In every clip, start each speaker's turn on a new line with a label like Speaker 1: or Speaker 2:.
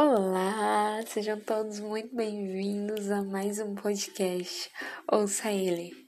Speaker 1: Olá, sejam todos muito bem-vindos a mais um podcast. Ouça ele.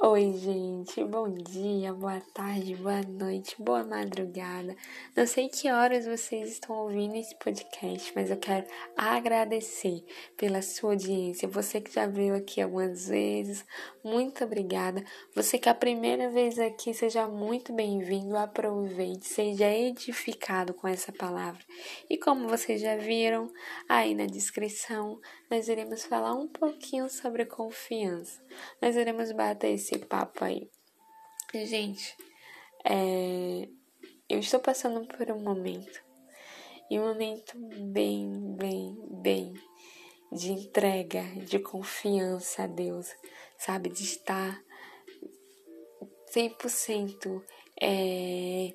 Speaker 1: Oi, gente, bom dia, boa tarde, boa noite, boa madrugada. Não sei que horas vocês estão ouvindo esse podcast, mas eu quero agradecer pela sua audiência. Você que já veio aqui algumas vezes, muito obrigada. Você que é a primeira vez aqui, seja muito bem-vindo. Aproveite, seja edificado com essa palavra. E como vocês já viram aí na descrição, nós iremos falar um pouquinho sobre confiança. Nós iremos bater esse esse papo aí. Gente, é, eu estou passando por um momento, e um momento bem, bem, bem de entrega, de confiança a Deus, sabe? De estar 100% é,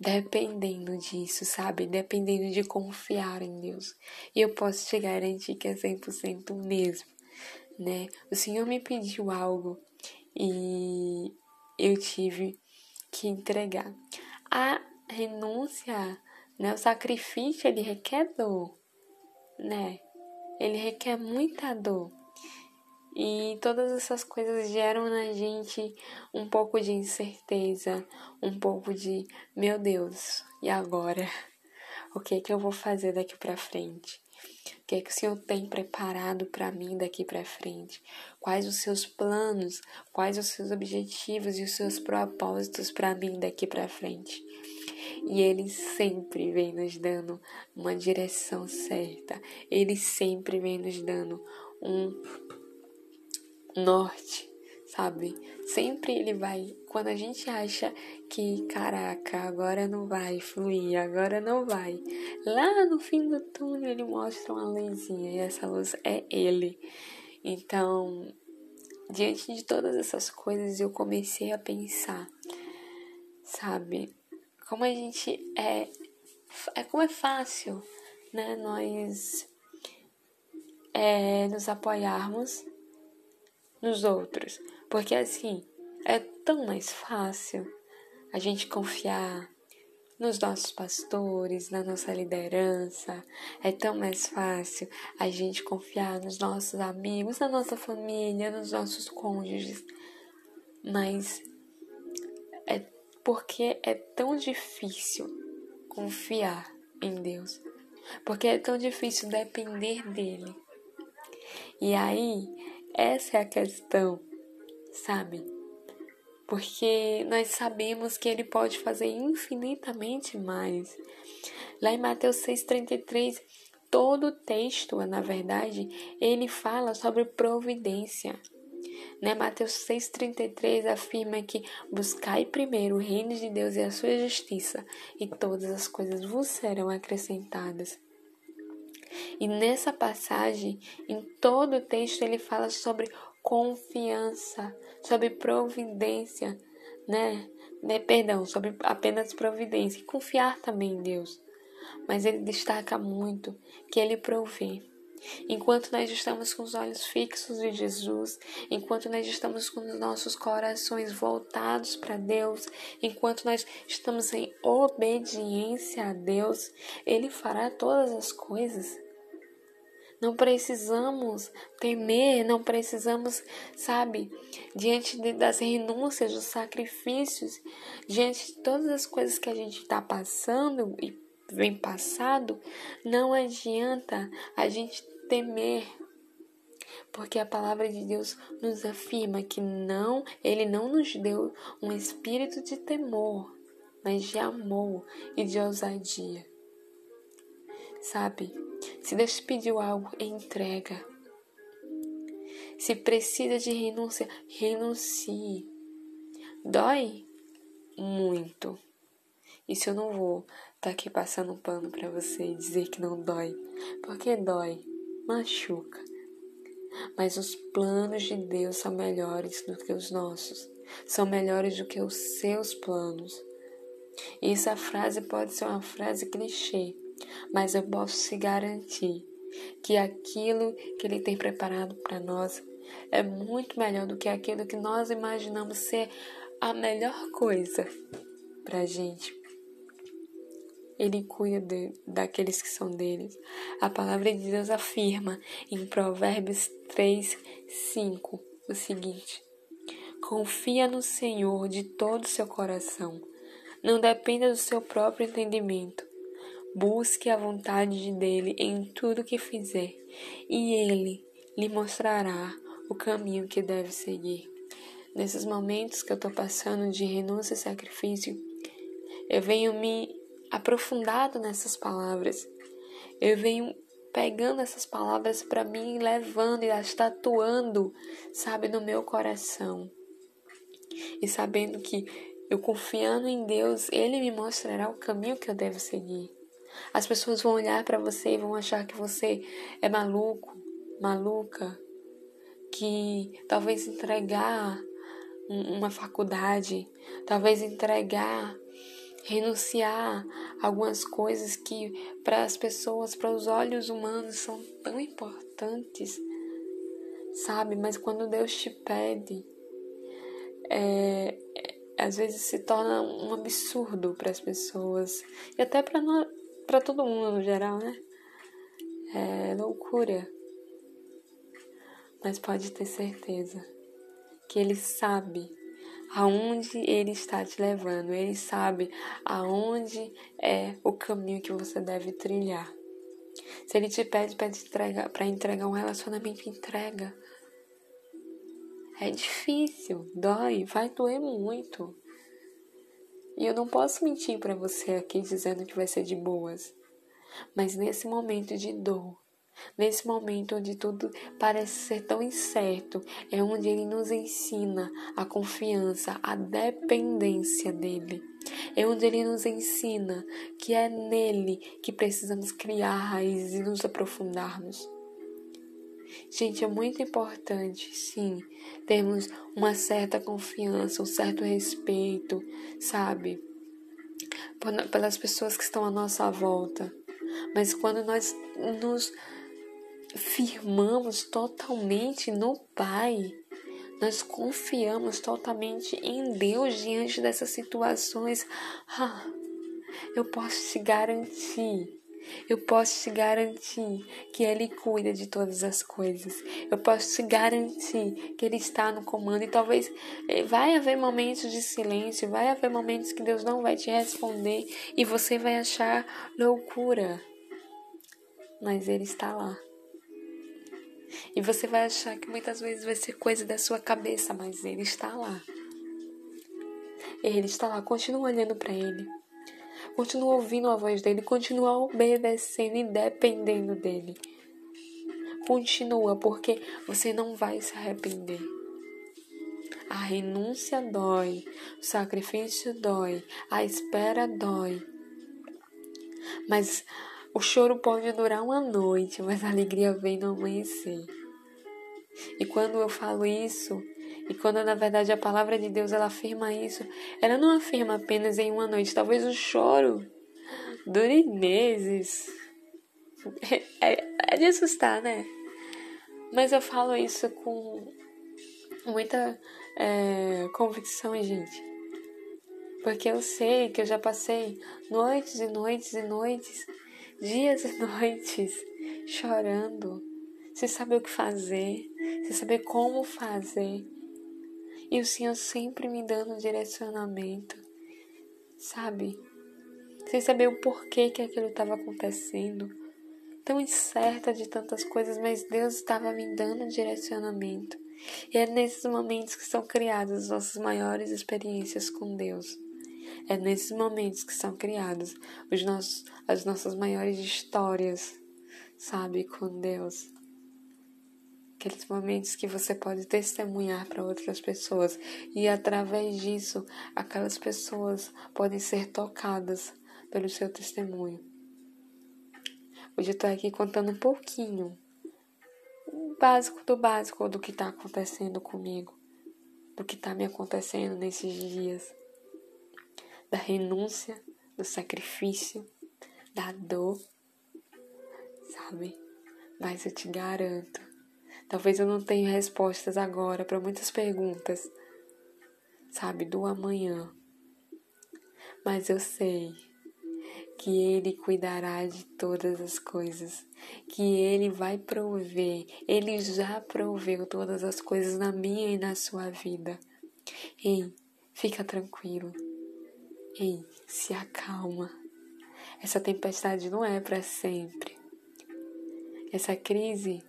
Speaker 1: dependendo disso, sabe? Dependendo de confiar em Deus. E eu posso te garantir que é 100% mesmo, né? O Senhor me pediu algo e eu tive que entregar. A renúncia, né, o sacrifício, ele requer dor, né? Ele requer muita dor. E todas essas coisas geram na gente um pouco de incerteza, um pouco de, meu Deus, e agora? O que é que eu vou fazer daqui para frente? O que é que o Senhor tem preparado para mim daqui para frente? Quais os seus planos? Quais os seus objetivos e os seus propósitos para mim daqui para frente? E ele sempre vem nos dando uma direção certa. Ele sempre vem nos dando um norte, sabe? Sempre ele vai. Quando a gente acha que, caraca, agora não vai fluir, agora não vai. Lá no fim do túnel ele mostra uma luzinha e essa luz é ele. Então, diante de todas essas coisas, eu comecei a pensar, sabe? Como a gente é. É como é fácil, né? Nós é, nos apoiarmos nos outros. Porque assim, é tão mais fácil a gente confiar nos nossos pastores, na nossa liderança. É tão mais fácil a gente confiar nos nossos amigos, na nossa família, nos nossos cônjuges. Mas é porque é tão difícil confiar em Deus. Porque é tão difícil depender dele. E aí, essa é a questão, sabe? Porque nós sabemos que ele pode fazer infinitamente mais. Lá em Mateus 6,33, todo o texto, na verdade, ele fala sobre providência. Né? Mateus 6,33 afirma que buscai primeiro o reino de Deus e a sua justiça, e todas as coisas vos serão acrescentadas. E nessa passagem, em todo o texto, ele fala sobre confiança, sobre providência, né? né? Perdão, sobre apenas providência e confiar também em Deus. Mas ele destaca muito que ele provê. Enquanto nós estamos com os olhos fixos em Jesus, enquanto nós estamos com os nossos corações voltados para Deus, enquanto nós estamos em obediência a Deus, Ele fará todas as coisas. Não precisamos temer, não precisamos, sabe, diante de, das renúncias, dos sacrifícios, diante de todas as coisas que a gente está passando e vem passado, não adianta a gente temer, porque a palavra de Deus nos afirma que não, ele não nos deu um espírito de temor, mas de amor e de ousadia. Sabe? Se Deus te pediu algo, entrega. Se precisa de renúncia, renuncie. Dói muito. Isso eu não vou estar tá aqui passando um pano para você e dizer que não dói, porque dói, machuca. Mas os planos de Deus são melhores do que os nossos, são melhores do que os seus planos. E essa frase pode ser uma frase clichê, mas eu posso te garantir que aquilo que Ele tem preparado para nós é muito melhor do que aquilo que nós imaginamos ser a melhor coisa para a gente. ele cuida de, daqueles que são deles. A palavra de Deus afirma em Provérbios 3, 5 o seguinte: Confia no Senhor de todo o seu coração. Não dependa do seu próprio entendimento. Busque a vontade dele em tudo que fizer, e ele lhe mostrará o caminho que deve seguir. Nesses momentos que eu estou passando de renúncia e sacrifício, eu venho me aprofundado nessas palavras. Eu venho pegando essas palavras para mim, levando e as tatuando, sabe, no meu coração. E sabendo que eu confiando em Deus, Ele me mostrará o caminho que eu devo seguir. As pessoas vão olhar para você e vão achar que você é maluco, maluca, que talvez entregar uma faculdade, talvez entregar renunciar algumas coisas que para as pessoas, para os olhos humanos são tão importantes, sabe? Mas quando Deus te pede, é, é, às vezes se torna um absurdo para as pessoas e até para todo mundo no geral, né? É loucura. Mas pode ter certeza que Ele sabe aonde ele está te levando. Ele sabe aonde é o caminho que você deve trilhar. Se ele te pede para entregar, entregar um relacionamento, entrega. É difícil, dói, vai doer muito. E eu não posso mentir para você aqui dizendo que vai ser de boas. Mas nesse momento de dor, Nesse momento onde tudo parece ser tão incerto, é onde ele nos ensina a confiança, a dependência dele. É onde ele nos ensina que é nele que precisamos criar raízes e nos aprofundarmos. Gente, é muito importante, sim, termos uma certa confiança, um certo respeito, sabe? Pelas pessoas que estão à nossa volta. Mas quando nós nos firmamos totalmente no Pai. Nós confiamos totalmente em Deus diante dessas situações. Ah, eu posso te garantir eu posso te garantir que Ele cuida de todas as coisas. Eu posso te garantir que Ele está no comando. E talvez eh, vai haver momentos de silêncio, vai haver momentos que Deus não vai te responder e você vai achar loucura. Mas Ele está lá. E você vai achar que muitas vezes vai ser coisa da sua cabeça, mas ele está lá. Ele está lá, continua olhando para ele. Continua ouvindo a voz dele, continua obedecendo e dependendo dele. Continua, porque você não vai se arrepender. A renúncia dói, o sacrifício dói, a espera dói. Mas o choro pode durar uma noite, mas a alegria vem no amanhecer. E quando eu falo isso, e quando na verdade a palavra de Deus ela afirma isso, ela não afirma apenas em uma noite. Talvez o choro dure meses. É, é, é de assustar, né? Mas eu falo isso com muita é, convicção, gente. Porque eu sei que eu já passei noites e noites e noites dias e noites chorando, sem saber o que fazer, sem saber como fazer. E o Senhor sempre me dando direcionamento, sabe? Sem saber o porquê que aquilo estava acontecendo. Tão incerta de tantas coisas, mas Deus estava me dando direcionamento. E é nesses momentos que são criadas as nossas maiores experiências com Deus. É nesses momentos que são criados os as nossas maiores histórias, sabe, com Deus. Aqueles momentos que você pode testemunhar para outras pessoas e através disso aquelas pessoas podem ser tocadas pelo seu testemunho. Hoje eu estou aqui contando um pouquinho, básico do básico do que está acontecendo comigo, do que está me acontecendo nesses dias da renúncia, do sacrifício, da dor, sabe? Mas eu te garanto, talvez eu não tenha respostas agora para muitas perguntas, sabe, do amanhã. Mas eu sei que Ele cuidará de todas as coisas, que Ele vai prover, Ele já proveu todas as coisas na minha e na sua vida. Ei, fica tranquilo. Ei, se acalma. Essa tempestade não é para sempre. Essa crise,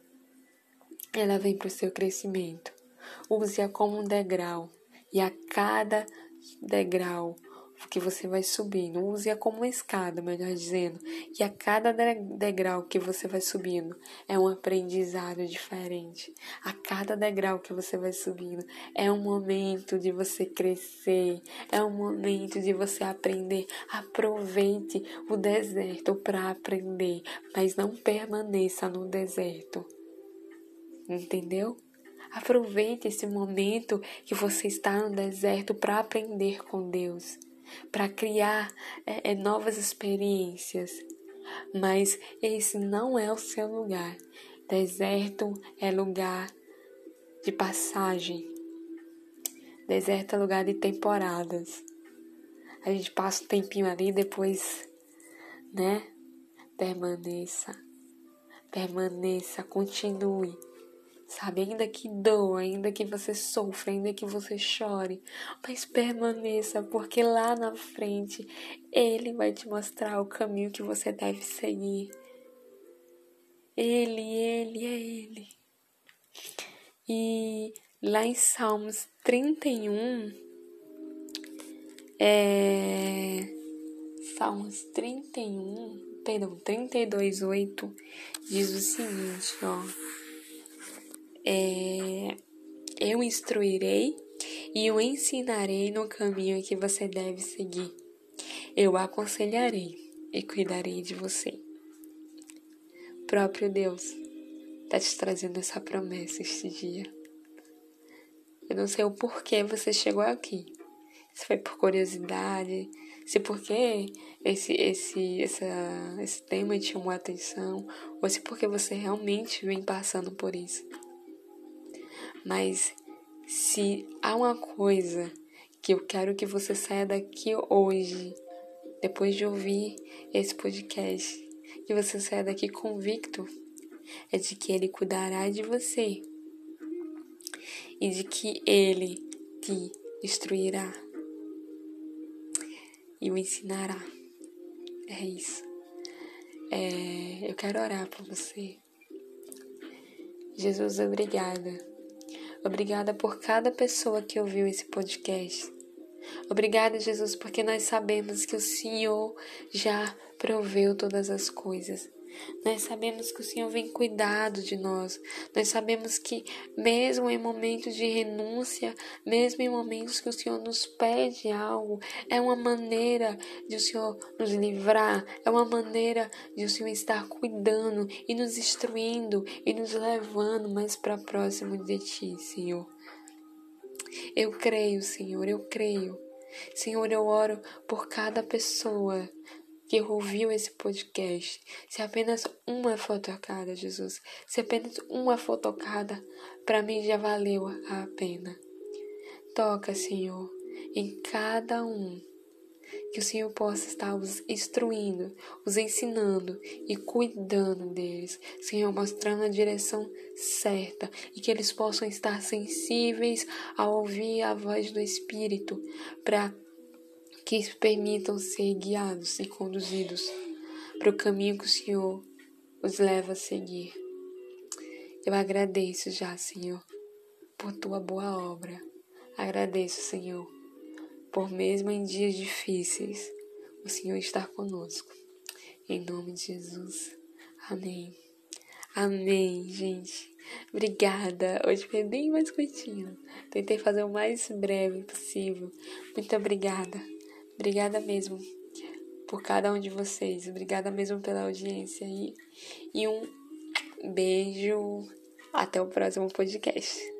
Speaker 1: ela vem para o seu crescimento. Use-a como um degrau e a cada degrau que você vai subindo. Use-a como uma escada, melhor dizendo. E a cada degrau que você vai subindo é um aprendizado diferente. A cada degrau que você vai subindo é um momento de você crescer, é um momento de você aprender. Aproveite o deserto para aprender, mas não permaneça no deserto. Entendeu? Aproveite esse momento que você está no deserto para aprender com Deus para criar é, é, novas experiências. Mas esse não é o seu lugar. Deserto é lugar de passagem. Deserto é lugar de temporadas. A gente passa um tempinho ali, depois, né? Permaneça. Permaneça, continue sabe? Ainda que doa, ainda que você sofra, ainda que você chore, mas permaneça, porque lá na frente Ele vai te mostrar o caminho que você deve seguir. Ele, Ele, é Ele. E lá em Salmos 31, é. Salmos 31, perdão, 32, 8, diz o seguinte, ó é, eu instruirei e o ensinarei no caminho que você deve seguir. Eu aconselharei e cuidarei de você. Próprio Deus está te trazendo essa promessa este dia. Eu não sei o porquê você chegou aqui. Se foi por curiosidade, se porque esse, esse, essa, esse tema te chamou a atenção, ou se porque você realmente vem passando por isso. Mas se há uma coisa que eu quero que você saia daqui hoje, depois de ouvir esse podcast, que você saia daqui convicto, é de que Ele cuidará de você e de que Ele te instruirá e o ensinará. É isso. É, eu quero orar por você. Jesus, obrigada Obrigada por cada pessoa que ouviu esse podcast. Obrigada, Jesus, porque nós sabemos que o Senhor já proveu todas as coisas. Nós sabemos que o Senhor vem cuidado de nós. Nós sabemos que, mesmo em momentos de renúncia, mesmo em momentos que o Senhor nos pede algo, é uma maneira de o Senhor nos livrar, é uma maneira de o Senhor estar cuidando e nos instruindo e nos levando mais para próximo de Ti, Senhor. Eu creio, Senhor, eu creio. Senhor, eu oro por cada pessoa que ouviu esse podcast, se apenas uma for tocada, Jesus, se apenas uma for tocada, para mim já valeu a pena. Toca, Senhor, em cada um. Que o Senhor possa estar os instruindo, os ensinando e cuidando deles. Senhor, mostrando a direção certa e que eles possam estar sensíveis a ouvir a voz do Espírito para que permitam ser guiados e conduzidos para o caminho que o Senhor os leva a seguir. Eu agradeço já, Senhor, por tua boa obra. Agradeço, Senhor, por mesmo em dias difíceis, o Senhor estar conosco. Em nome de Jesus. Amém. Amém, gente. Obrigada. Hoje foi bem mais curtinho. Tentei fazer o mais breve possível. Muito obrigada. Obrigada mesmo por cada um de vocês. Obrigada mesmo pela audiência aí. E um beijo. Até o próximo podcast.